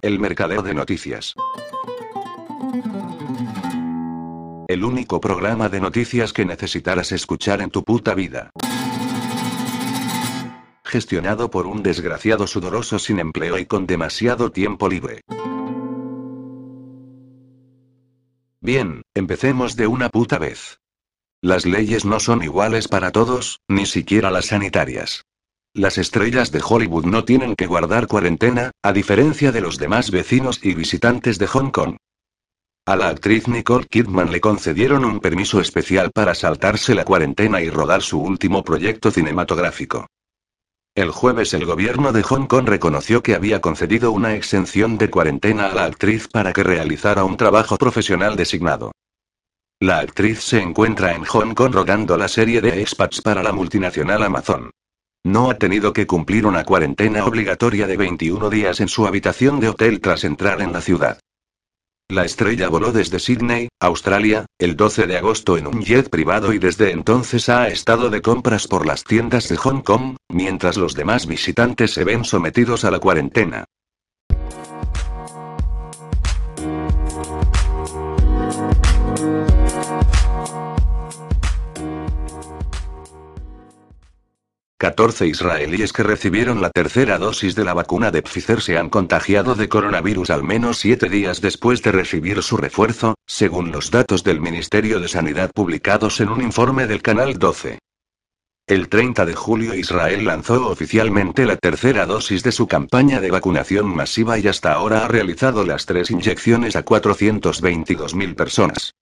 El mercadeo de noticias. El único programa de noticias que necesitarás escuchar en tu puta vida. Gestionado por un desgraciado sudoroso sin empleo y con demasiado tiempo libre. Bien, empecemos de una puta vez. Las leyes no son iguales para todos, ni siquiera las sanitarias. Las estrellas de Hollywood no tienen que guardar cuarentena, a diferencia de los demás vecinos y visitantes de Hong Kong. A la actriz Nicole Kidman le concedieron un permiso especial para saltarse la cuarentena y rodar su último proyecto cinematográfico. El jueves el gobierno de Hong Kong reconoció que había concedido una exención de cuarentena a la actriz para que realizara un trabajo profesional designado. La actriz se encuentra en Hong Kong rodando la serie de expats para la multinacional Amazon. No ha tenido que cumplir una cuarentena obligatoria de 21 días en su habitación de hotel tras entrar en la ciudad. La estrella voló desde Sydney, Australia, el 12 de agosto en un jet privado y desde entonces ha estado de compras por las tiendas de Hong Kong, mientras los demás visitantes se ven sometidos a la cuarentena. 14 israelíes que recibieron la tercera dosis de la vacuna de Pfizer se han contagiado de coronavirus al menos siete días después de recibir su refuerzo, según los datos del Ministerio de Sanidad publicados en un informe del Canal 12. El 30 de julio Israel lanzó oficialmente la tercera dosis de su campaña de vacunación masiva y hasta ahora ha realizado las tres inyecciones a 422.000 personas.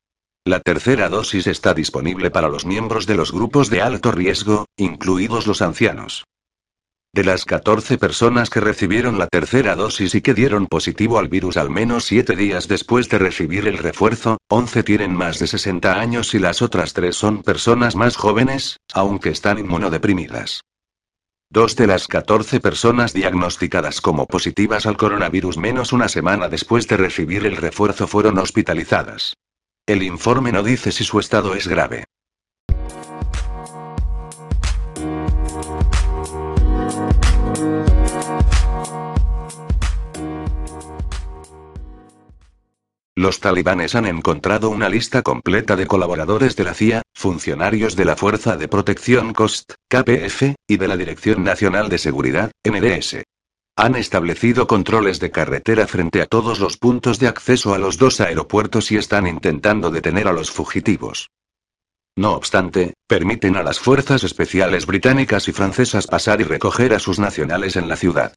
La tercera dosis está disponible para los miembros de los grupos de alto riesgo, incluidos los ancianos. De las 14 personas que recibieron la tercera dosis y que dieron positivo al virus al menos 7 días después de recibir el refuerzo, 11 tienen más de 60 años y las otras 3 son personas más jóvenes, aunque están inmunodeprimidas. Dos de las 14 personas diagnosticadas como positivas al coronavirus menos una semana después de recibir el refuerzo fueron hospitalizadas. El informe no dice si su estado es grave. Los talibanes han encontrado una lista completa de colaboradores de la CIA, funcionarios de la Fuerza de Protección COST, KPF, y de la Dirección Nacional de Seguridad, NDS. Han establecido controles de carretera frente a todos los puntos de acceso a los dos aeropuertos y están intentando detener a los fugitivos. No obstante, permiten a las fuerzas especiales británicas y francesas pasar y recoger a sus nacionales en la ciudad.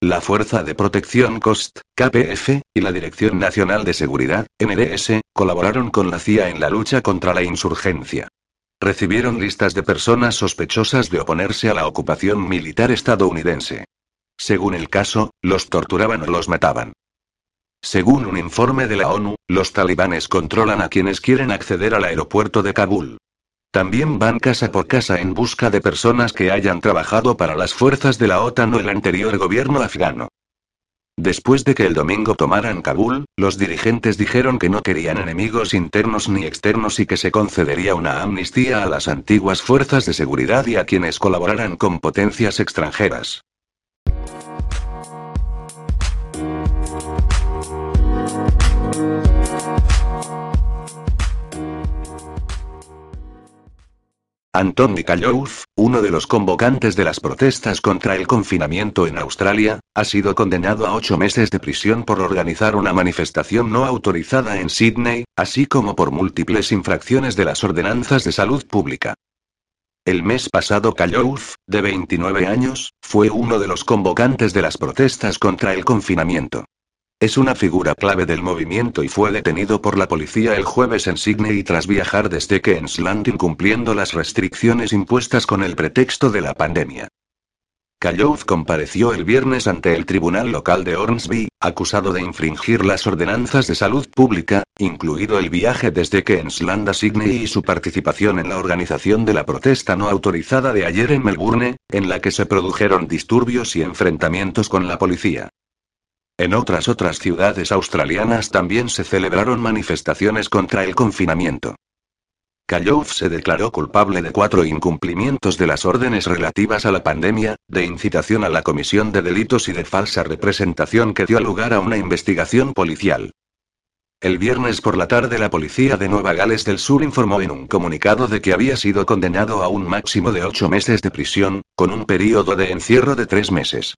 La Fuerza de Protección COST, KPF, y la Dirección Nacional de Seguridad, NDS, colaboraron con la CIA en la lucha contra la insurgencia. Recibieron listas de personas sospechosas de oponerse a la ocupación militar estadounidense. Según el caso, los torturaban o los mataban. Según un informe de la ONU, los talibanes controlan a quienes quieren acceder al aeropuerto de Kabul. También van casa por casa en busca de personas que hayan trabajado para las fuerzas de la OTAN o el anterior gobierno afgano. Después de que el domingo tomaran Kabul, los dirigentes dijeron que no querían enemigos internos ni externos y que se concedería una amnistía a las antiguas fuerzas de seguridad y a quienes colaboraran con potencias extranjeras. Anton Mikhailov, uno de los convocantes de las protestas contra el confinamiento en Australia, ha sido condenado a ocho meses de prisión por organizar una manifestación no autorizada en Sydney, así como por múltiples infracciones de las ordenanzas de salud pública. El mes pasado Kallov, de 29 años, fue uno de los convocantes de las protestas contra el confinamiento. Es una figura clave del movimiento y fue detenido por la policía el jueves en Sydney tras viajar desde Queensland incumpliendo las restricciones impuestas con el pretexto de la pandemia. Callowth compareció el viernes ante el tribunal local de Hornsby, acusado de infringir las ordenanzas de salud pública, incluido el viaje desde Queensland a Sydney y su participación en la organización de la protesta no autorizada de ayer en Melbourne, en la que se produjeron disturbios y enfrentamientos con la policía. En otras otras ciudades australianas también se celebraron manifestaciones contra el confinamiento. Kallouf se declaró culpable de cuatro incumplimientos de las órdenes relativas a la pandemia, de incitación a la comisión de delitos y de falsa representación que dio lugar a una investigación policial. El viernes por la tarde la policía de Nueva Gales del Sur informó en un comunicado de que había sido condenado a un máximo de ocho meses de prisión, con un período de encierro de tres meses.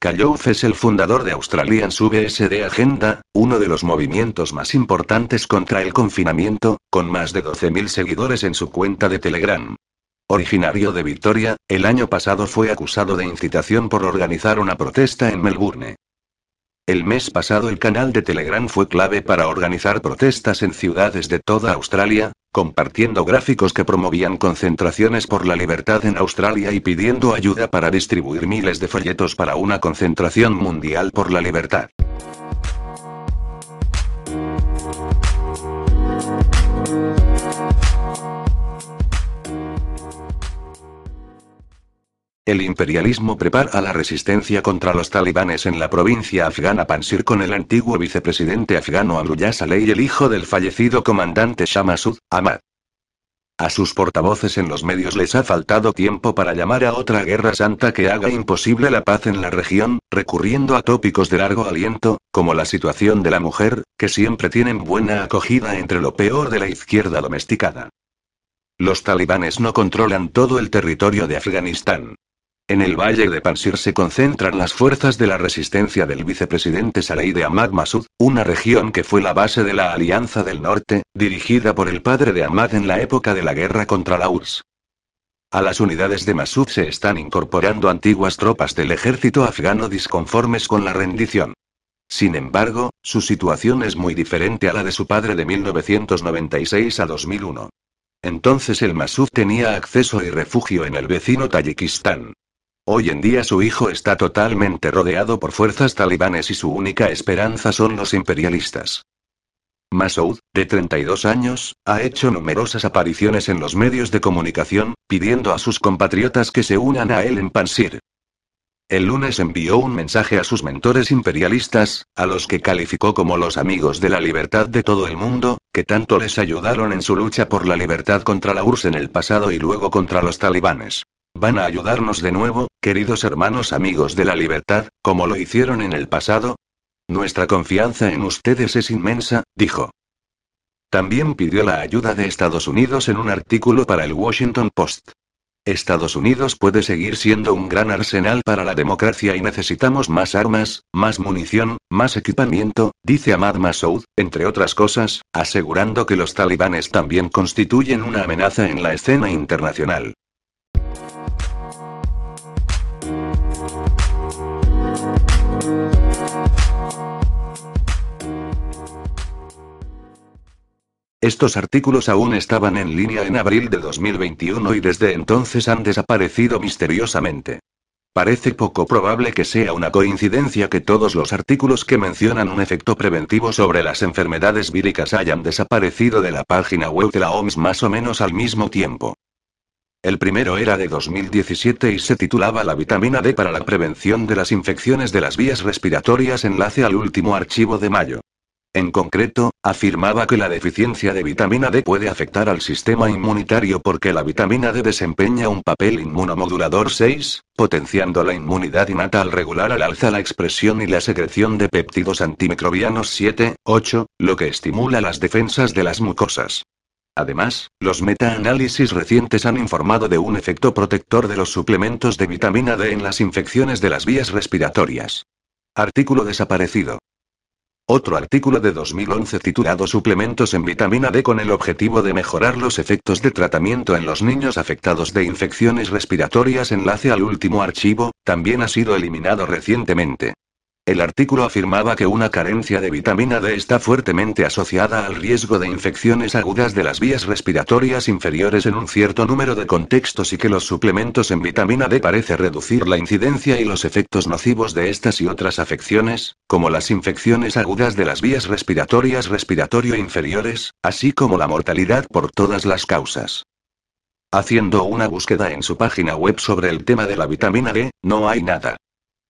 Callouf es el fundador de Australian VSD Agenda, uno de los movimientos más importantes contra el confinamiento, con más de 12.000 seguidores en su cuenta de Telegram. Originario de Victoria, el año pasado fue acusado de incitación por organizar una protesta en Melbourne. El mes pasado el canal de Telegram fue clave para organizar protestas en ciudades de toda Australia, compartiendo gráficos que promovían concentraciones por la libertad en Australia y pidiendo ayuda para distribuir miles de folletos para una concentración mundial por la libertad. El imperialismo prepara la resistencia contra los talibanes en la provincia afgana Pansir con el antiguo vicepresidente afgano Abdullah Saleh y el hijo del fallecido comandante Shah Masud, Ahmad. A sus portavoces en los medios les ha faltado tiempo para llamar a otra guerra santa que haga imposible la paz en la región, recurriendo a tópicos de largo aliento, como la situación de la mujer, que siempre tienen buena acogida entre lo peor de la izquierda domesticada. Los talibanes no controlan todo el territorio de Afganistán. En el valle de Pansir se concentran las fuerzas de la resistencia del vicepresidente Saleh de Ahmad Masud, una región que fue la base de la Alianza del Norte, dirigida por el padre de Ahmad en la época de la guerra contra la URSS. A las unidades de Masud se están incorporando antiguas tropas del ejército afgano disconformes con la rendición. Sin embargo, su situación es muy diferente a la de su padre de 1996 a 2001. Entonces el Masud tenía acceso y refugio en el vecino Tayikistán. Hoy en día su hijo está totalmente rodeado por fuerzas talibanes y su única esperanza son los imperialistas. Masoud, de 32 años, ha hecho numerosas apariciones en los medios de comunicación, pidiendo a sus compatriotas que se unan a él en Pansir. El lunes envió un mensaje a sus mentores imperialistas, a los que calificó como los amigos de la libertad de todo el mundo, que tanto les ayudaron en su lucha por la libertad contra la URSS en el pasado y luego contra los talibanes. ¿Van a ayudarnos de nuevo, queridos hermanos amigos de la libertad, como lo hicieron en el pasado? Nuestra confianza en ustedes es inmensa, dijo. También pidió la ayuda de Estados Unidos en un artículo para el Washington Post. Estados Unidos puede seguir siendo un gran arsenal para la democracia y necesitamos más armas, más munición, más equipamiento, dice Ahmad Massoud, entre otras cosas, asegurando que los talibanes también constituyen una amenaza en la escena internacional. Estos artículos aún estaban en línea en abril de 2021 y desde entonces han desaparecido misteriosamente. Parece poco probable que sea una coincidencia que todos los artículos que mencionan un efecto preventivo sobre las enfermedades víricas hayan desaparecido de la página web de la OMS más o menos al mismo tiempo. El primero era de 2017 y se titulaba La vitamina D para la prevención de las infecciones de las vías respiratorias enlace al último archivo de mayo. En concreto, afirmaba que la deficiencia de vitamina D puede afectar al sistema inmunitario porque la vitamina D desempeña un papel inmunomodulador 6, potenciando la inmunidad innata al regular al alza la expresión y la secreción de péptidos antimicrobianos 7, 8, lo que estimula las defensas de las mucosas. Además, los metaanálisis recientes han informado de un efecto protector de los suplementos de vitamina D en las infecciones de las vías respiratorias. Artículo desaparecido. Otro artículo de 2011 titulado Suplementos en vitamina D con el objetivo de mejorar los efectos de tratamiento en los niños afectados de infecciones respiratorias enlace al último archivo, también ha sido eliminado recientemente. El artículo afirmaba que una carencia de vitamina D está fuertemente asociada al riesgo de infecciones agudas de las vías respiratorias inferiores en un cierto número de contextos y que los suplementos en vitamina D parece reducir la incidencia y los efectos nocivos de estas y otras afecciones, como las infecciones agudas de las vías respiratorias respiratorio inferiores, así como la mortalidad por todas las causas. Haciendo una búsqueda en su página web sobre el tema de la vitamina D, no hay nada.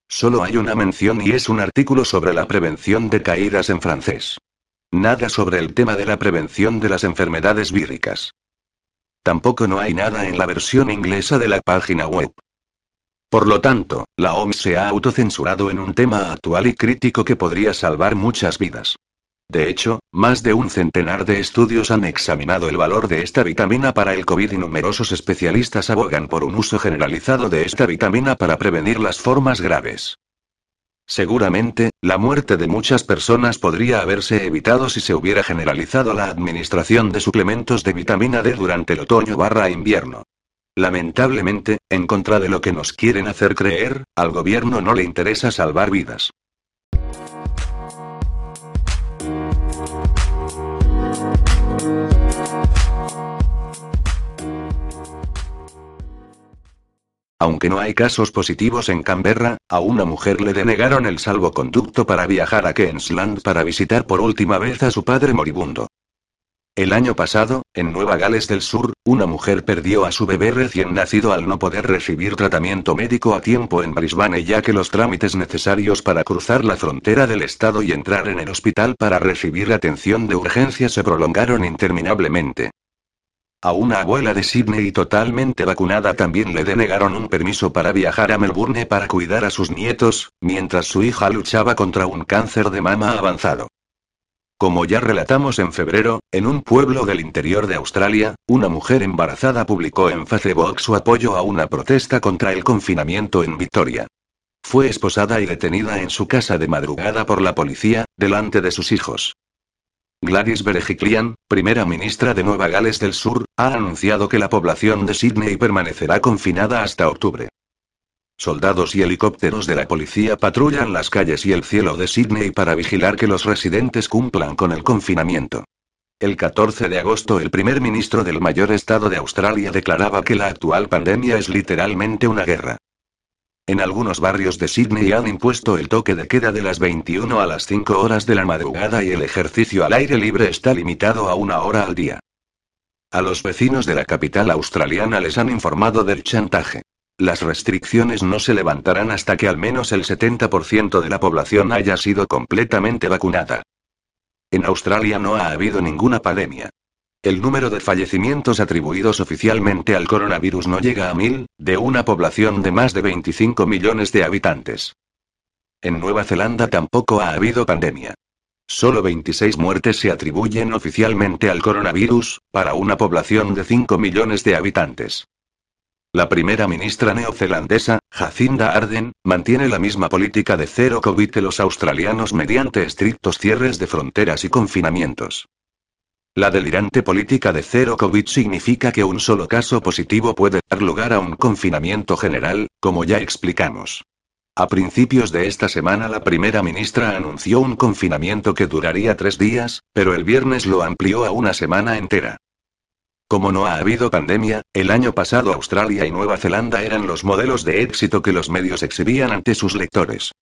Solo hay una mención y es un artículo sobre la prevención de caídas en francés. Nada sobre el tema de la prevención de las enfermedades víricas. Tampoco no hay nada en la versión inglesa de la página web. Por lo tanto, la OMS se ha autocensurado en un tema actual y crítico que podría salvar muchas vidas. De hecho, más de un centenar de estudios han examinado el valor de esta vitamina para el COVID y numerosos especialistas abogan por un uso generalizado de esta vitamina para prevenir las formas graves. Seguramente, la muerte de muchas personas podría haberse evitado si se hubiera generalizado la administración de suplementos de vitamina D durante el otoño barra invierno. Lamentablemente, en contra de lo que nos quieren hacer creer, al gobierno no le interesa salvar vidas. Aunque no hay casos positivos en Canberra, a una mujer le denegaron el salvoconducto para viajar a Queensland para visitar por última vez a su padre moribundo. El año pasado, en Nueva Gales del Sur, una mujer perdió a su bebé recién nacido al no poder recibir tratamiento médico a tiempo en Brisbane ya que los trámites necesarios para cruzar la frontera del estado y entrar en el hospital para recibir atención de urgencia se prolongaron interminablemente. A una abuela de Sydney totalmente vacunada también le denegaron un permiso para viajar a Melbourne para cuidar a sus nietos, mientras su hija luchaba contra un cáncer de mama avanzado. Como ya relatamos en febrero, en un pueblo del interior de Australia, una mujer embarazada publicó en Facebook su apoyo a una protesta contra el confinamiento en Victoria. Fue esposada y detenida en su casa de madrugada por la policía, delante de sus hijos. Gladys Berejiklian, primera ministra de Nueva Gales del Sur, ha anunciado que la población de Sydney permanecerá confinada hasta octubre. Soldados y helicópteros de la policía patrullan las calles y el cielo de Sydney para vigilar que los residentes cumplan con el confinamiento. El 14 de agosto el primer ministro del mayor estado de Australia declaraba que la actual pandemia es literalmente una guerra. En algunos barrios de Sydney han impuesto el toque de queda de las 21 a las 5 horas de la madrugada y el ejercicio al aire libre está limitado a una hora al día. A los vecinos de la capital australiana les han informado del chantaje. Las restricciones no se levantarán hasta que al menos el 70% de la población haya sido completamente vacunada. En Australia no ha habido ninguna pandemia. El número de fallecimientos atribuidos oficialmente al coronavirus no llega a mil, de una población de más de 25 millones de habitantes. En Nueva Zelanda tampoco ha habido pandemia. Solo 26 muertes se atribuyen oficialmente al coronavirus, para una población de 5 millones de habitantes. La primera ministra neozelandesa, Jacinda Arden, mantiene la misma política de cero COVID los australianos mediante estrictos cierres de fronteras y confinamientos. La delirante política de cero COVID significa que un solo caso positivo puede dar lugar a un confinamiento general, como ya explicamos. A principios de esta semana la primera ministra anunció un confinamiento que duraría tres días, pero el viernes lo amplió a una semana entera. Como no ha habido pandemia, el año pasado Australia y Nueva Zelanda eran los modelos de éxito que los medios exhibían ante sus lectores.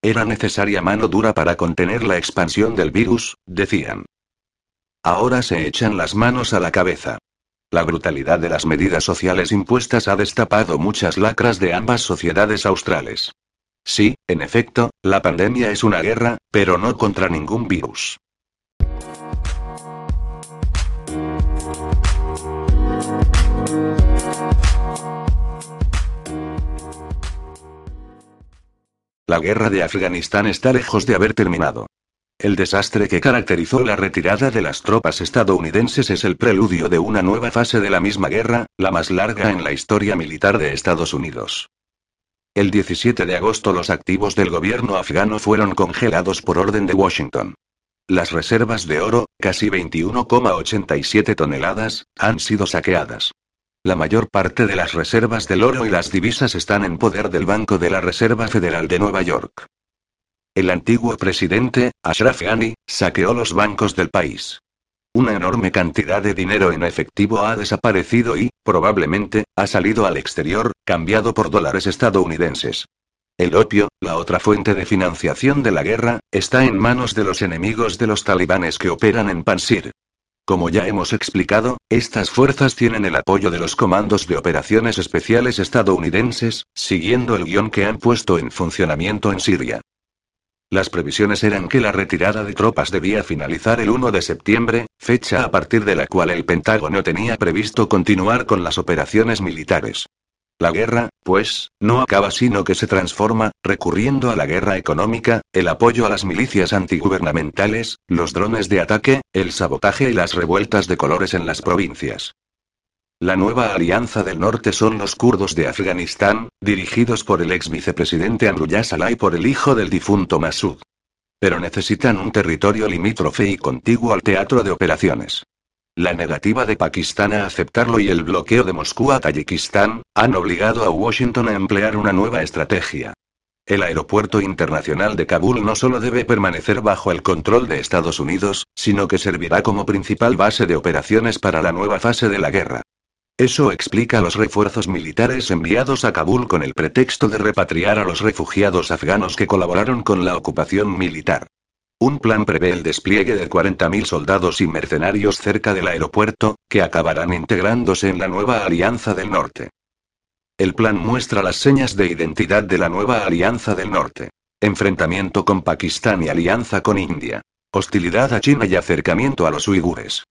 Era necesaria mano dura para contener la expansión del virus, decían. Ahora se echan las manos a la cabeza. La brutalidad de las medidas sociales impuestas ha destapado muchas lacras de ambas sociedades australes. Sí, en efecto, la pandemia es una guerra, pero no contra ningún virus. La guerra de Afganistán está lejos de haber terminado. El desastre que caracterizó la retirada de las tropas estadounidenses es el preludio de una nueva fase de la misma guerra, la más larga en la historia militar de Estados Unidos. El 17 de agosto los activos del gobierno afgano fueron congelados por orden de Washington. Las reservas de oro, casi 21,87 toneladas, han sido saqueadas. La mayor parte de las reservas del oro y las divisas están en poder del Banco de la Reserva Federal de Nueva York. El antiguo presidente, Ashraf Ghani, saqueó los bancos del país. Una enorme cantidad de dinero en efectivo ha desaparecido y, probablemente, ha salido al exterior, cambiado por dólares estadounidenses. El opio, la otra fuente de financiación de la guerra, está en manos de los enemigos de los talibanes que operan en Pansir. Como ya hemos explicado, estas fuerzas tienen el apoyo de los comandos de operaciones especiales estadounidenses, siguiendo el guion que han puesto en funcionamiento en Siria. Las previsiones eran que la retirada de tropas debía finalizar el 1 de septiembre, fecha a partir de la cual el Pentágono tenía previsto continuar con las operaciones militares. La guerra, pues, no acaba sino que se transforma, recurriendo a la guerra económica, el apoyo a las milicias antigubernamentales, los drones de ataque, el sabotaje y las revueltas de colores en las provincias. La nueva Alianza del Norte son los kurdos de Afganistán, dirigidos por el ex vicepresidente Amrullah Salah y por el hijo del difunto Masud. Pero necesitan un territorio limítrofe y contiguo al teatro de operaciones. La negativa de Pakistán a aceptarlo y el bloqueo de Moscú a Tayikistán, han obligado a Washington a emplear una nueva estrategia. El aeropuerto internacional de Kabul no solo debe permanecer bajo el control de Estados Unidos, sino que servirá como principal base de operaciones para la nueva fase de la guerra. Eso explica los refuerzos militares enviados a Kabul con el pretexto de repatriar a los refugiados afganos que colaboraron con la ocupación militar. Un plan prevé el despliegue de 40.000 soldados y mercenarios cerca del aeropuerto, que acabarán integrándose en la nueva Alianza del Norte. El plan muestra las señas de identidad de la nueva Alianza del Norte. Enfrentamiento con Pakistán y alianza con India. Hostilidad a China y acercamiento a los uigures.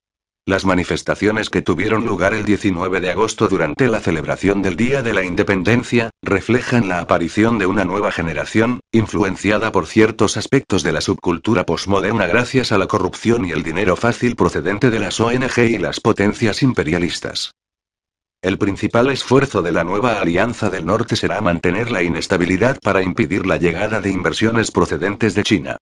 Las manifestaciones que tuvieron lugar el 19 de agosto durante la celebración del Día de la Independencia, reflejan la aparición de una nueva generación, influenciada por ciertos aspectos de la subcultura posmoderna gracias a la corrupción y el dinero fácil procedente de las ONG y las potencias imperialistas. El principal esfuerzo de la nueva Alianza del Norte será mantener la inestabilidad para impedir la llegada de inversiones procedentes de China.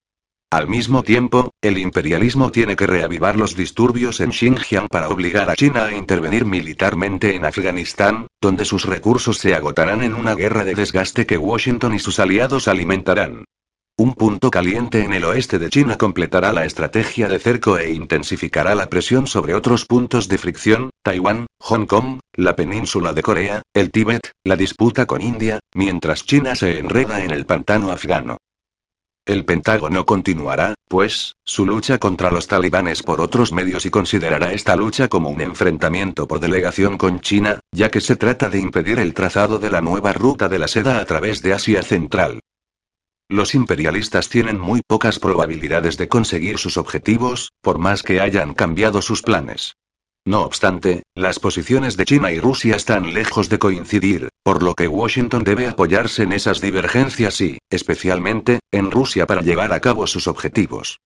Al mismo tiempo, el imperialismo tiene que reavivar los disturbios en Xinjiang para obligar a China a intervenir militarmente en Afganistán, donde sus recursos se agotarán en una guerra de desgaste que Washington y sus aliados alimentarán. Un punto caliente en el oeste de China completará la estrategia de cerco e intensificará la presión sobre otros puntos de fricción, Taiwán, Hong Kong, la península de Corea, el Tíbet, la disputa con India, mientras China se enreda en el pantano afgano. El Pentágono continuará, pues, su lucha contra los talibanes por otros medios y considerará esta lucha como un enfrentamiento por delegación con China, ya que se trata de impedir el trazado de la nueva ruta de la seda a través de Asia Central. Los imperialistas tienen muy pocas probabilidades de conseguir sus objetivos, por más que hayan cambiado sus planes. No obstante, las posiciones de China y Rusia están lejos de coincidir, por lo que Washington debe apoyarse en esas divergencias y, especialmente, en Rusia para llevar a cabo sus objetivos.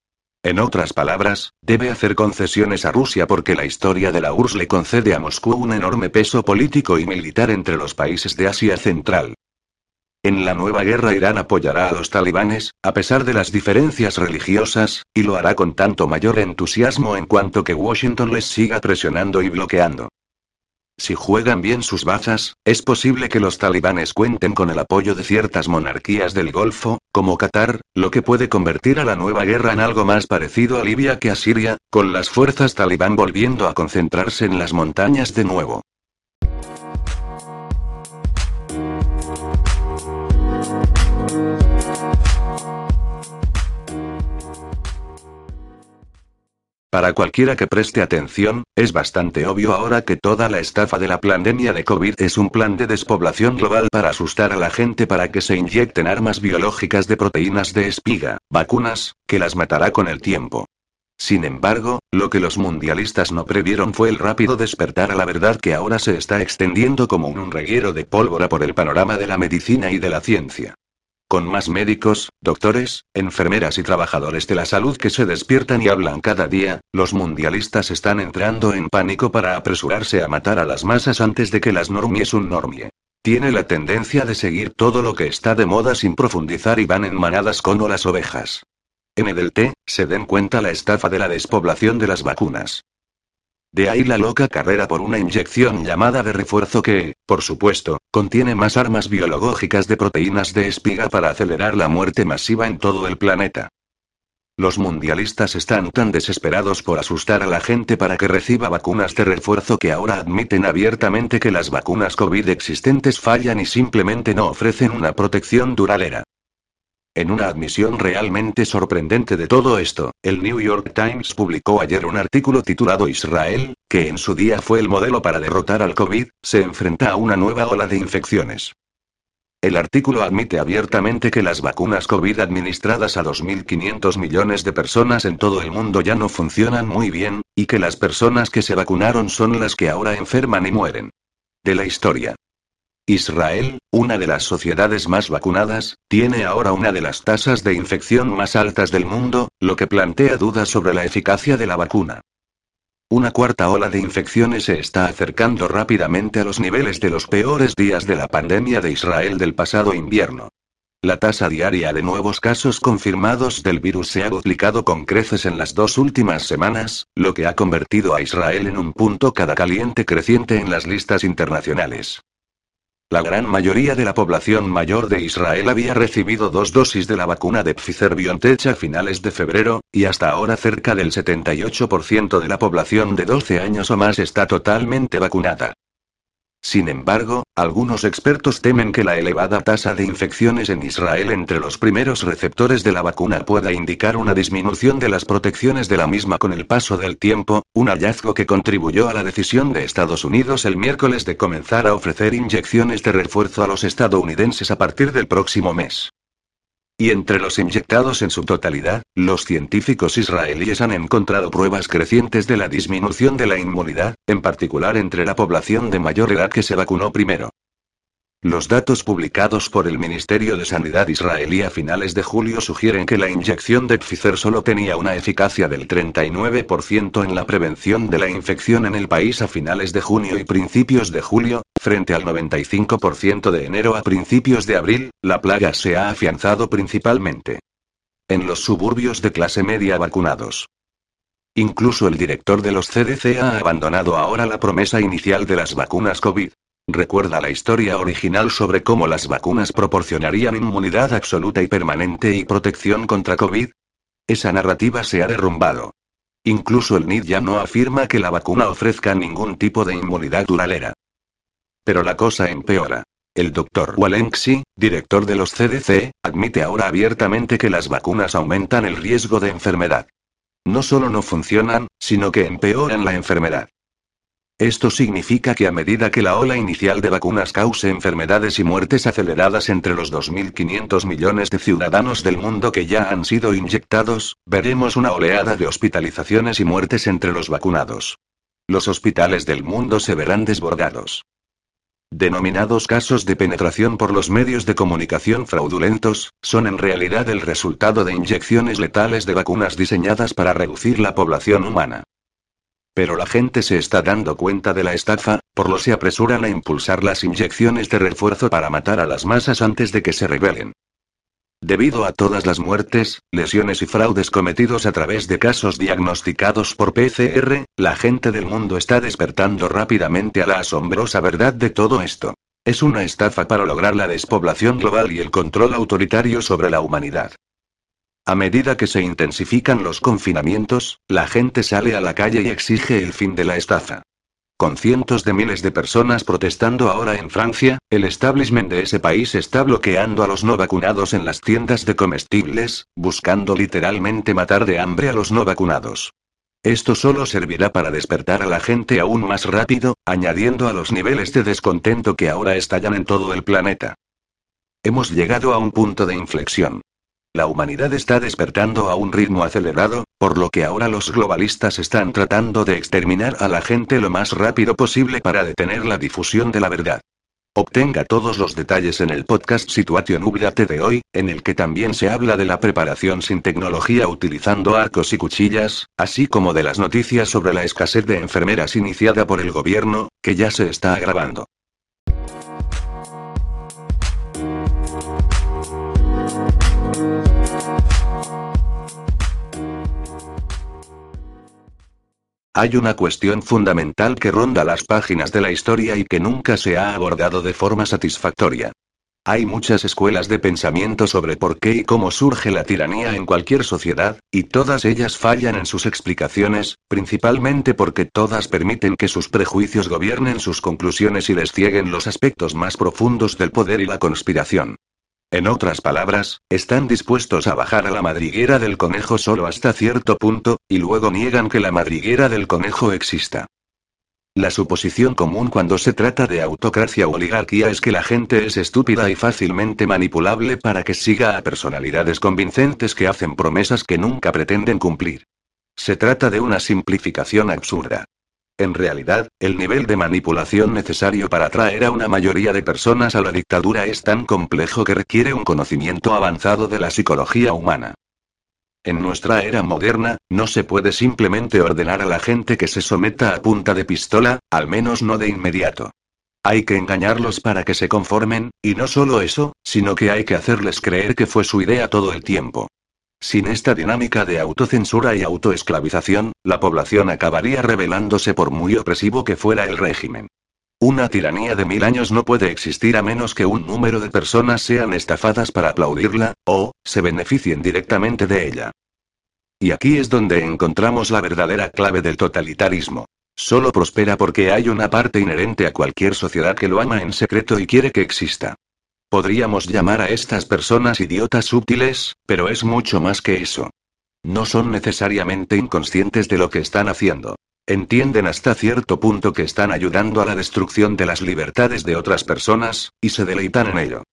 En otras palabras, debe hacer concesiones a Rusia porque la historia de la URSS le concede a Moscú un enorme peso político y militar entre los países de Asia Central. En la nueva guerra Irán apoyará a los talibanes, a pesar de las diferencias religiosas, y lo hará con tanto mayor entusiasmo en cuanto que Washington les siga presionando y bloqueando. Si juegan bien sus bazas, es posible que los talibanes cuenten con el apoyo de ciertas monarquías del Golfo, como Qatar, lo que puede convertir a la nueva guerra en algo más parecido a Libia que a Siria, con las fuerzas talibán volviendo a concentrarse en las montañas de nuevo. Para cualquiera que preste atención, es bastante obvio ahora que toda la estafa de la pandemia de COVID es un plan de despoblación global para asustar a la gente para que se inyecten armas biológicas de proteínas de espiga, vacunas, que las matará con el tiempo. Sin embargo, lo que los mundialistas no previeron fue el rápido despertar a la verdad que ahora se está extendiendo como un reguero de pólvora por el panorama de la medicina y de la ciencia. Con más médicos, doctores, enfermeras y trabajadores de la salud que se despiertan y hablan cada día, los mundialistas están entrando en pánico para apresurarse a matar a las masas antes de que las normies un normie. Tiene la tendencia de seguir todo lo que está de moda sin profundizar y van en manadas como las ovejas. En el T, se den cuenta la estafa de la despoblación de las vacunas. De ahí la loca carrera por una inyección llamada de refuerzo que, por supuesto, contiene más armas biológicas de proteínas de espiga para acelerar la muerte masiva en todo el planeta. Los mundialistas están tan desesperados por asustar a la gente para que reciba vacunas de refuerzo que ahora admiten abiertamente que las vacunas COVID existentes fallan y simplemente no ofrecen una protección duradera. En una admisión realmente sorprendente de todo esto, el New York Times publicó ayer un artículo titulado Israel, que en su día fue el modelo para derrotar al COVID, se enfrenta a una nueva ola de infecciones. El artículo admite abiertamente que las vacunas COVID administradas a 2.500 millones de personas en todo el mundo ya no funcionan muy bien, y que las personas que se vacunaron son las que ahora enferman y mueren. De la historia. Israel, una de las sociedades más vacunadas, tiene ahora una de las tasas de infección más altas del mundo, lo que plantea dudas sobre la eficacia de la vacuna. Una cuarta ola de infecciones se está acercando rápidamente a los niveles de los peores días de la pandemia de Israel del pasado invierno. La tasa diaria de nuevos casos confirmados del virus se ha duplicado con creces en las dos últimas semanas, lo que ha convertido a Israel en un punto cada caliente creciente en las listas internacionales. La gran mayoría de la población mayor de Israel había recibido dos dosis de la vacuna de Pfizer-BioNTech a finales de febrero, y hasta ahora cerca del 78% de la población de 12 años o más está totalmente vacunada. Sin embargo, algunos expertos temen que la elevada tasa de infecciones en Israel entre los primeros receptores de la vacuna pueda indicar una disminución de las protecciones de la misma con el paso del tiempo, un hallazgo que contribuyó a la decisión de Estados Unidos el miércoles de comenzar a ofrecer inyecciones de refuerzo a los estadounidenses a partir del próximo mes. Y entre los inyectados en su totalidad, los científicos israelíes han encontrado pruebas crecientes de la disminución de la inmunidad, en particular entre la población de mayor edad que se vacunó primero. Los datos publicados por el Ministerio de Sanidad israelí a finales de julio sugieren que la inyección de Pfizer solo tenía una eficacia del 39% en la prevención de la infección en el país a finales de junio y principios de julio, frente al 95% de enero a principios de abril, la plaga se ha afianzado principalmente en los suburbios de clase media vacunados. Incluso el director de los CDC ha abandonado ahora la promesa inicial de las vacunas COVID. Recuerda la historia original sobre cómo las vacunas proporcionarían inmunidad absoluta y permanente y protección contra COVID. Esa narrativa se ha derrumbado. Incluso el NID ya no afirma que la vacuna ofrezca ningún tipo de inmunidad duradera. Pero la cosa empeora. El doctor Walensky, director de los CDC, admite ahora abiertamente que las vacunas aumentan el riesgo de enfermedad. No solo no funcionan, sino que empeoran la enfermedad. Esto significa que a medida que la ola inicial de vacunas cause enfermedades y muertes aceleradas entre los 2.500 millones de ciudadanos del mundo que ya han sido inyectados, veremos una oleada de hospitalizaciones y muertes entre los vacunados. Los hospitales del mundo se verán desbordados. Denominados casos de penetración por los medios de comunicación fraudulentos, son en realidad el resultado de inyecciones letales de vacunas diseñadas para reducir la población humana. Pero la gente se está dando cuenta de la estafa, por lo se apresuran a impulsar las inyecciones de refuerzo para matar a las masas antes de que se rebelen. Debido a todas las muertes, lesiones y fraudes cometidos a través de casos diagnosticados por PCR, la gente del mundo está despertando rápidamente a la asombrosa verdad de todo esto. Es una estafa para lograr la despoblación global y el control autoritario sobre la humanidad. A medida que se intensifican los confinamientos, la gente sale a la calle y exige el fin de la estafa. Con cientos de miles de personas protestando ahora en Francia, el establishment de ese país está bloqueando a los no vacunados en las tiendas de comestibles, buscando literalmente matar de hambre a los no vacunados. Esto solo servirá para despertar a la gente aún más rápido, añadiendo a los niveles de descontento que ahora estallan en todo el planeta. Hemos llegado a un punto de inflexión. La humanidad está despertando a un ritmo acelerado, por lo que ahora los globalistas están tratando de exterminar a la gente lo más rápido posible para detener la difusión de la verdad. Obtenga todos los detalles en el podcast Situation Update de hoy, en el que también se habla de la preparación sin tecnología utilizando arcos y cuchillas, así como de las noticias sobre la escasez de enfermeras iniciada por el gobierno, que ya se está agravando. Hay una cuestión fundamental que ronda las páginas de la historia y que nunca se ha abordado de forma satisfactoria. Hay muchas escuelas de pensamiento sobre por qué y cómo surge la tiranía en cualquier sociedad, y todas ellas fallan en sus explicaciones, principalmente porque todas permiten que sus prejuicios gobiernen sus conclusiones y les cieguen los aspectos más profundos del poder y la conspiración. En otras palabras, están dispuestos a bajar a la madriguera del conejo solo hasta cierto punto, y luego niegan que la madriguera del conejo exista. La suposición común cuando se trata de autocracia o oligarquía es que la gente es estúpida y fácilmente manipulable para que siga a personalidades convincentes que hacen promesas que nunca pretenden cumplir. Se trata de una simplificación absurda. En realidad, el nivel de manipulación necesario para atraer a una mayoría de personas a la dictadura es tan complejo que requiere un conocimiento avanzado de la psicología humana. En nuestra era moderna, no se puede simplemente ordenar a la gente que se someta a punta de pistola, al menos no de inmediato. Hay que engañarlos para que se conformen, y no solo eso, sino que hay que hacerles creer que fue su idea todo el tiempo. Sin esta dinámica de autocensura y autoesclavización, la población acabaría rebelándose por muy opresivo que fuera el régimen. Una tiranía de mil años no puede existir a menos que un número de personas sean estafadas para aplaudirla, o, se beneficien directamente de ella. Y aquí es donde encontramos la verdadera clave del totalitarismo. Solo prospera porque hay una parte inherente a cualquier sociedad que lo ama en secreto y quiere que exista. Podríamos llamar a estas personas idiotas útiles, pero es mucho más que eso. No son necesariamente inconscientes de lo que están haciendo. Entienden hasta cierto punto que están ayudando a la destrucción de las libertades de otras personas, y se deleitan en ello.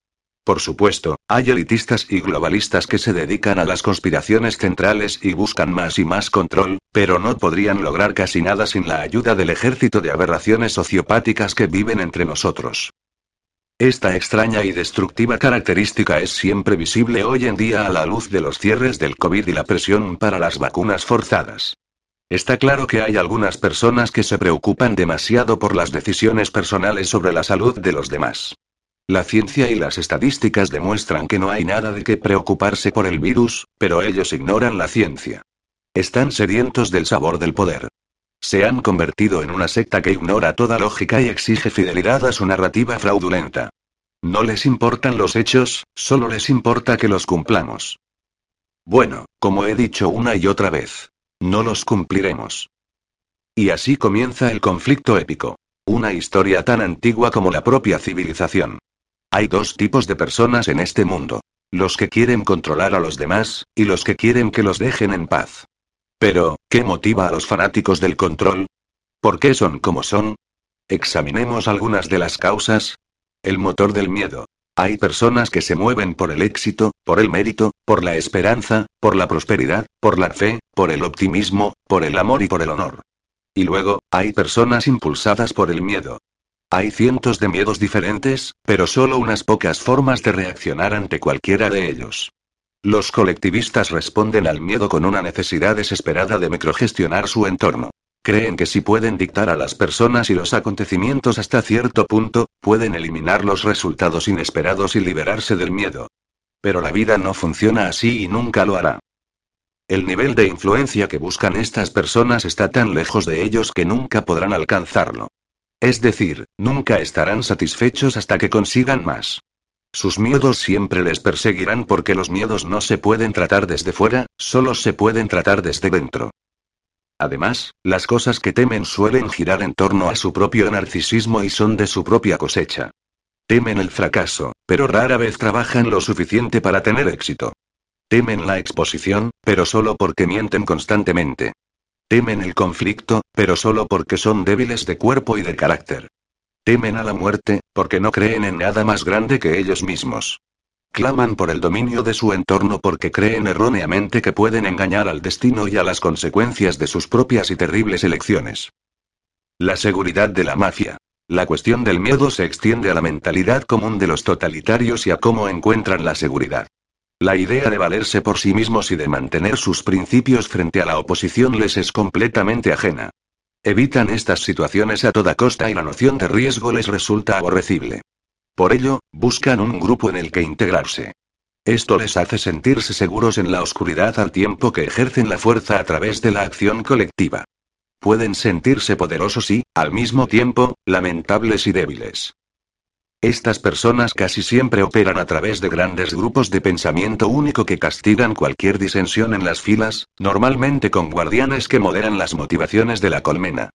Por supuesto, hay elitistas y globalistas que se dedican a las conspiraciones centrales y buscan más y más control, pero no podrían lograr casi nada sin la ayuda del ejército de aberraciones sociopáticas que viven entre nosotros. Esta extraña y destructiva característica es siempre visible hoy en día a la luz de los cierres del COVID y la presión para las vacunas forzadas. Está claro que hay algunas personas que se preocupan demasiado por las decisiones personales sobre la salud de los demás. La ciencia y las estadísticas demuestran que no hay nada de qué preocuparse por el virus, pero ellos ignoran la ciencia. Están sedientos del sabor del poder. Se han convertido en una secta que ignora toda lógica y exige fidelidad a su narrativa fraudulenta. No les importan los hechos, solo les importa que los cumplamos. Bueno, como he dicho una y otra vez, no los cumpliremos. Y así comienza el conflicto épico. Una historia tan antigua como la propia civilización. Hay dos tipos de personas en este mundo. Los que quieren controlar a los demás, y los que quieren que los dejen en paz. Pero, ¿qué motiva a los fanáticos del control? ¿Por qué son como son? Examinemos algunas de las causas. El motor del miedo. Hay personas que se mueven por el éxito, por el mérito, por la esperanza, por la prosperidad, por la fe, por el optimismo, por el amor y por el honor. Y luego, hay personas impulsadas por el miedo. Hay cientos de miedos diferentes, pero solo unas pocas formas de reaccionar ante cualquiera de ellos. Los colectivistas responden al miedo con una necesidad desesperada de microgestionar su entorno. Creen que si pueden dictar a las personas y los acontecimientos hasta cierto punto, pueden eliminar los resultados inesperados y liberarse del miedo. Pero la vida no funciona así y nunca lo hará. El nivel de influencia que buscan estas personas está tan lejos de ellos que nunca podrán alcanzarlo. Es decir, nunca estarán satisfechos hasta que consigan más. Sus miedos siempre les perseguirán porque los miedos no se pueden tratar desde fuera, solo se pueden tratar desde dentro. Además, las cosas que temen suelen girar en torno a su propio narcisismo y son de su propia cosecha. Temen el fracaso, pero rara vez trabajan lo suficiente para tener éxito. Temen la exposición, pero solo porque mienten constantemente. Temen el conflicto, pero solo porque son débiles de cuerpo y de carácter. Temen a la muerte, porque no creen en nada más grande que ellos mismos. Claman por el dominio de su entorno porque creen erróneamente que pueden engañar al destino y a las consecuencias de sus propias y terribles elecciones. La seguridad de la mafia. La cuestión del miedo se extiende a la mentalidad común de los totalitarios y a cómo encuentran la seguridad. La idea de valerse por sí mismos y de mantener sus principios frente a la oposición les es completamente ajena. Evitan estas situaciones a toda costa y la noción de riesgo les resulta aborrecible. Por ello, buscan un grupo en el que integrarse. Esto les hace sentirse seguros en la oscuridad al tiempo que ejercen la fuerza a través de la acción colectiva. Pueden sentirse poderosos y, al mismo tiempo, lamentables y débiles. Estas personas casi siempre operan a través de grandes grupos de pensamiento único que castigan cualquier disensión en las filas, normalmente con guardianes que moderan las motivaciones de la colmena.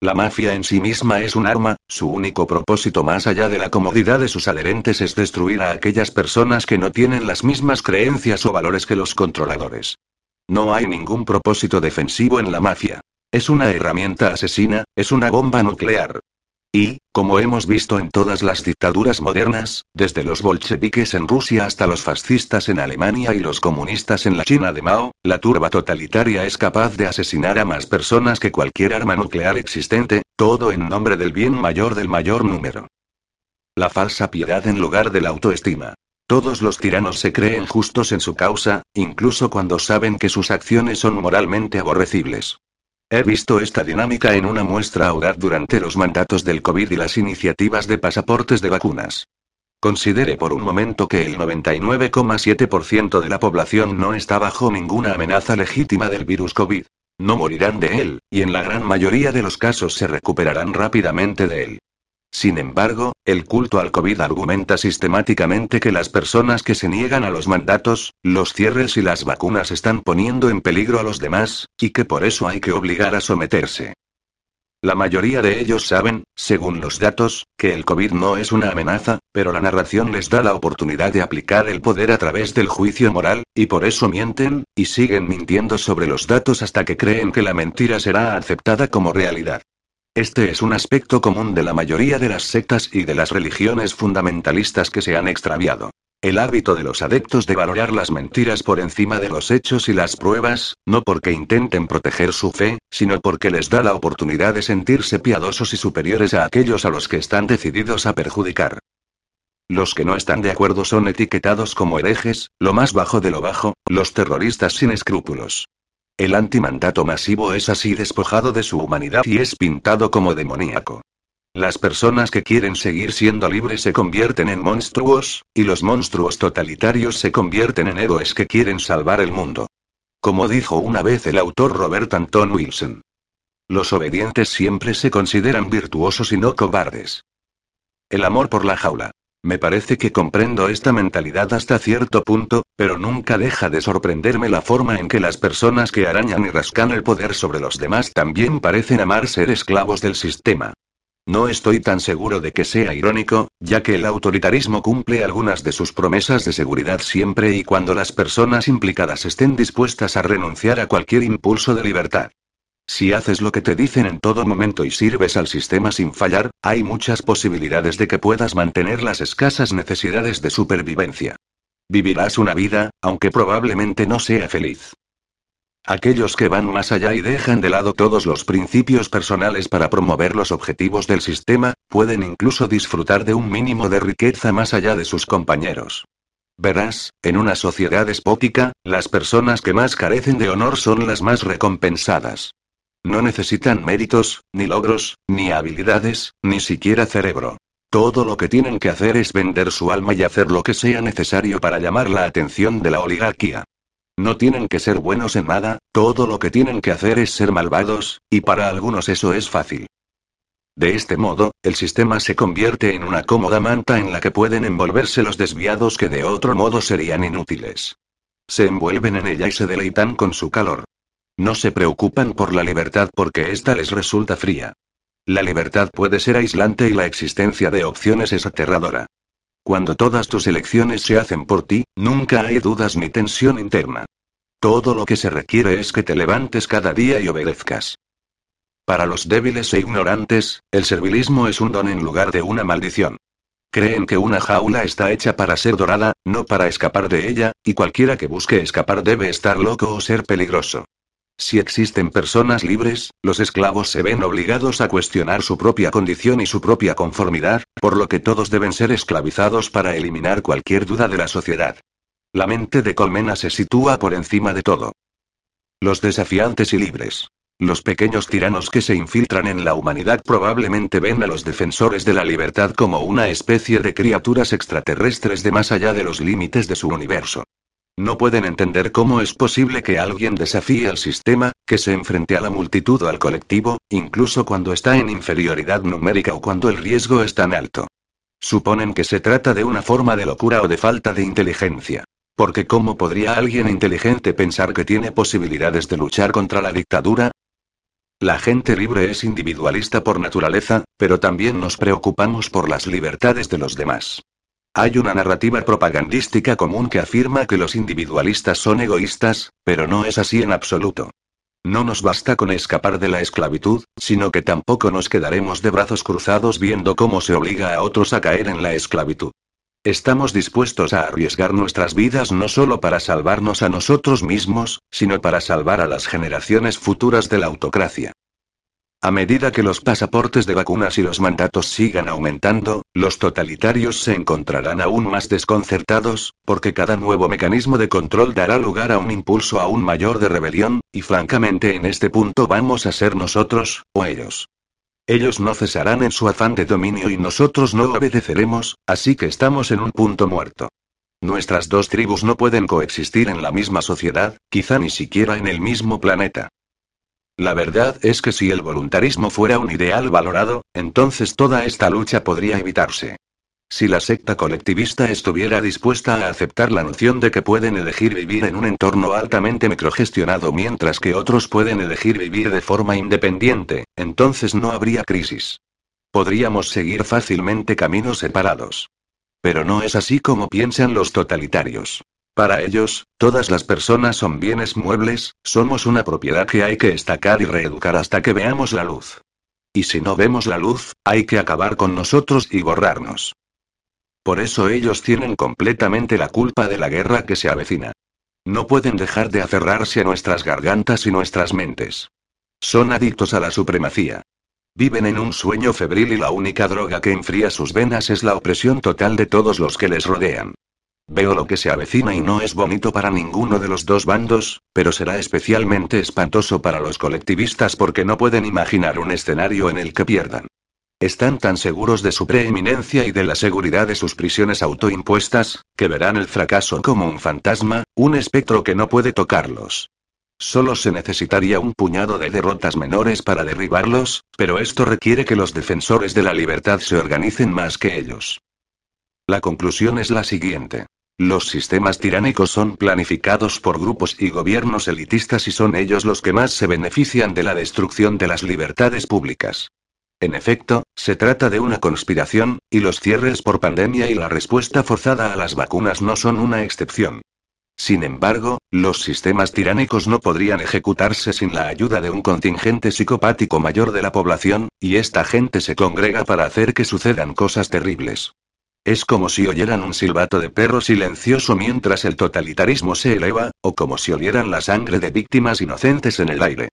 La mafia en sí misma es un arma, su único propósito más allá de la comodidad de sus adherentes es destruir a aquellas personas que no tienen las mismas creencias o valores que los controladores. No hay ningún propósito defensivo en la mafia. Es una herramienta asesina, es una bomba nuclear. Y, como hemos visto en todas las dictaduras modernas, desde los bolcheviques en Rusia hasta los fascistas en Alemania y los comunistas en la China de Mao, la turba totalitaria es capaz de asesinar a más personas que cualquier arma nuclear existente, todo en nombre del bien mayor del mayor número. La falsa piedad en lugar de la autoestima. Todos los tiranos se creen justos en su causa, incluso cuando saben que sus acciones son moralmente aborrecibles. He visto esta dinámica en una muestra audaz durante los mandatos del COVID y las iniciativas de pasaportes de vacunas. Considere por un momento que el 99,7% de la población no está bajo ninguna amenaza legítima del virus COVID. No morirán de él, y en la gran mayoría de los casos se recuperarán rápidamente de él. Sin embargo, el culto al COVID argumenta sistemáticamente que las personas que se niegan a los mandatos, los cierres y las vacunas están poniendo en peligro a los demás, y que por eso hay que obligar a someterse. La mayoría de ellos saben, según los datos, que el COVID no es una amenaza, pero la narración les da la oportunidad de aplicar el poder a través del juicio moral, y por eso mienten, y siguen mintiendo sobre los datos hasta que creen que la mentira será aceptada como realidad. Este es un aspecto común de la mayoría de las sectas y de las religiones fundamentalistas que se han extraviado. El hábito de los adeptos de valorar las mentiras por encima de los hechos y las pruebas, no porque intenten proteger su fe, sino porque les da la oportunidad de sentirse piadosos y superiores a aquellos a los que están decididos a perjudicar. Los que no están de acuerdo son etiquetados como herejes, lo más bajo de lo bajo, los terroristas sin escrúpulos. El antimandato masivo es así despojado de su humanidad y es pintado como demoníaco. Las personas que quieren seguir siendo libres se convierten en monstruos, y los monstruos totalitarios se convierten en héroes que quieren salvar el mundo. Como dijo una vez el autor Robert Anton Wilson. Los obedientes siempre se consideran virtuosos y no cobardes. El amor por la jaula. Me parece que comprendo esta mentalidad hasta cierto punto, pero nunca deja de sorprenderme la forma en que las personas que arañan y rascan el poder sobre los demás también parecen amar ser esclavos del sistema. No estoy tan seguro de que sea irónico, ya que el autoritarismo cumple algunas de sus promesas de seguridad siempre y cuando las personas implicadas estén dispuestas a renunciar a cualquier impulso de libertad. Si haces lo que te dicen en todo momento y sirves al sistema sin fallar, hay muchas posibilidades de que puedas mantener las escasas necesidades de supervivencia. Vivirás una vida, aunque probablemente no sea feliz. Aquellos que van más allá y dejan de lado todos los principios personales para promover los objetivos del sistema, pueden incluso disfrutar de un mínimo de riqueza más allá de sus compañeros. Verás, en una sociedad despótica, las personas que más carecen de honor son las más recompensadas. No necesitan méritos, ni logros, ni habilidades, ni siquiera cerebro. Todo lo que tienen que hacer es vender su alma y hacer lo que sea necesario para llamar la atención de la oligarquía. No tienen que ser buenos en nada, todo lo que tienen que hacer es ser malvados, y para algunos eso es fácil. De este modo, el sistema se convierte en una cómoda manta en la que pueden envolverse los desviados que de otro modo serían inútiles. Se envuelven en ella y se deleitan con su calor. No se preocupan por la libertad porque ésta les resulta fría. La libertad puede ser aislante y la existencia de opciones es aterradora. Cuando todas tus elecciones se hacen por ti, nunca hay dudas ni tensión interna. Todo lo que se requiere es que te levantes cada día y obedezcas. Para los débiles e ignorantes, el servilismo es un don en lugar de una maldición. Creen que una jaula está hecha para ser dorada, no para escapar de ella, y cualquiera que busque escapar debe estar loco o ser peligroso. Si existen personas libres, los esclavos se ven obligados a cuestionar su propia condición y su propia conformidad, por lo que todos deben ser esclavizados para eliminar cualquier duda de la sociedad. La mente de Colmena se sitúa por encima de todo. Los desafiantes y libres. Los pequeños tiranos que se infiltran en la humanidad probablemente ven a los defensores de la libertad como una especie de criaturas extraterrestres de más allá de los límites de su universo. No pueden entender cómo es posible que alguien desafíe al sistema, que se enfrente a la multitud o al colectivo, incluso cuando está en inferioridad numérica o cuando el riesgo es tan alto. Suponen que se trata de una forma de locura o de falta de inteligencia. Porque ¿cómo podría alguien inteligente pensar que tiene posibilidades de luchar contra la dictadura? La gente libre es individualista por naturaleza, pero también nos preocupamos por las libertades de los demás. Hay una narrativa propagandística común que afirma que los individualistas son egoístas, pero no es así en absoluto. No nos basta con escapar de la esclavitud, sino que tampoco nos quedaremos de brazos cruzados viendo cómo se obliga a otros a caer en la esclavitud. Estamos dispuestos a arriesgar nuestras vidas no solo para salvarnos a nosotros mismos, sino para salvar a las generaciones futuras de la autocracia. A medida que los pasaportes de vacunas y los mandatos sigan aumentando, los totalitarios se encontrarán aún más desconcertados, porque cada nuevo mecanismo de control dará lugar a un impulso aún mayor de rebelión, y francamente en este punto vamos a ser nosotros, o ellos. Ellos no cesarán en su afán de dominio y nosotros no obedeceremos, así que estamos en un punto muerto. Nuestras dos tribus no pueden coexistir en la misma sociedad, quizá ni siquiera en el mismo planeta. La verdad es que si el voluntarismo fuera un ideal valorado, entonces toda esta lucha podría evitarse. Si la secta colectivista estuviera dispuesta a aceptar la noción de que pueden elegir vivir en un entorno altamente microgestionado mientras que otros pueden elegir vivir de forma independiente, entonces no habría crisis. Podríamos seguir fácilmente caminos separados. Pero no es así como piensan los totalitarios. Para ellos, todas las personas son bienes muebles, somos una propiedad que hay que estacar y reeducar hasta que veamos la luz. Y si no vemos la luz, hay que acabar con nosotros y borrarnos. Por eso ellos tienen completamente la culpa de la guerra que se avecina. No pueden dejar de aferrarse a nuestras gargantas y nuestras mentes. Son adictos a la supremacía. Viven en un sueño febril y la única droga que enfría sus venas es la opresión total de todos los que les rodean. Veo lo que se avecina y no es bonito para ninguno de los dos bandos, pero será especialmente espantoso para los colectivistas porque no pueden imaginar un escenario en el que pierdan. Están tan seguros de su preeminencia y de la seguridad de sus prisiones autoimpuestas, que verán el fracaso como un fantasma, un espectro que no puede tocarlos. Solo se necesitaría un puñado de derrotas menores para derribarlos, pero esto requiere que los defensores de la libertad se organicen más que ellos. La conclusión es la siguiente. Los sistemas tiránicos son planificados por grupos y gobiernos elitistas y son ellos los que más se benefician de la destrucción de las libertades públicas. En efecto, se trata de una conspiración, y los cierres por pandemia y la respuesta forzada a las vacunas no son una excepción. Sin embargo, los sistemas tiránicos no podrían ejecutarse sin la ayuda de un contingente psicopático mayor de la población, y esta gente se congrega para hacer que sucedan cosas terribles. Es como si oyeran un silbato de perro silencioso mientras el totalitarismo se eleva, o como si olieran la sangre de víctimas inocentes en el aire.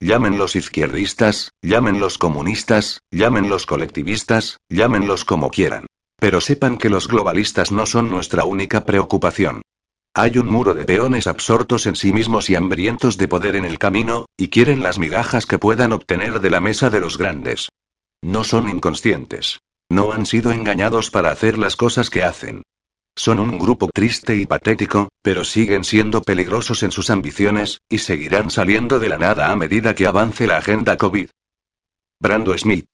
Llámenlos izquierdistas, llámenlos comunistas, llámenlos colectivistas, llámenlos como quieran. Pero sepan que los globalistas no son nuestra única preocupación. Hay un muro de peones absortos en sí mismos y hambrientos de poder en el camino, y quieren las migajas que puedan obtener de la mesa de los grandes. No son inconscientes. No han sido engañados para hacer las cosas que hacen. Son un grupo triste y patético, pero siguen siendo peligrosos en sus ambiciones, y seguirán saliendo de la nada a medida que avance la agenda COVID. Brando Smith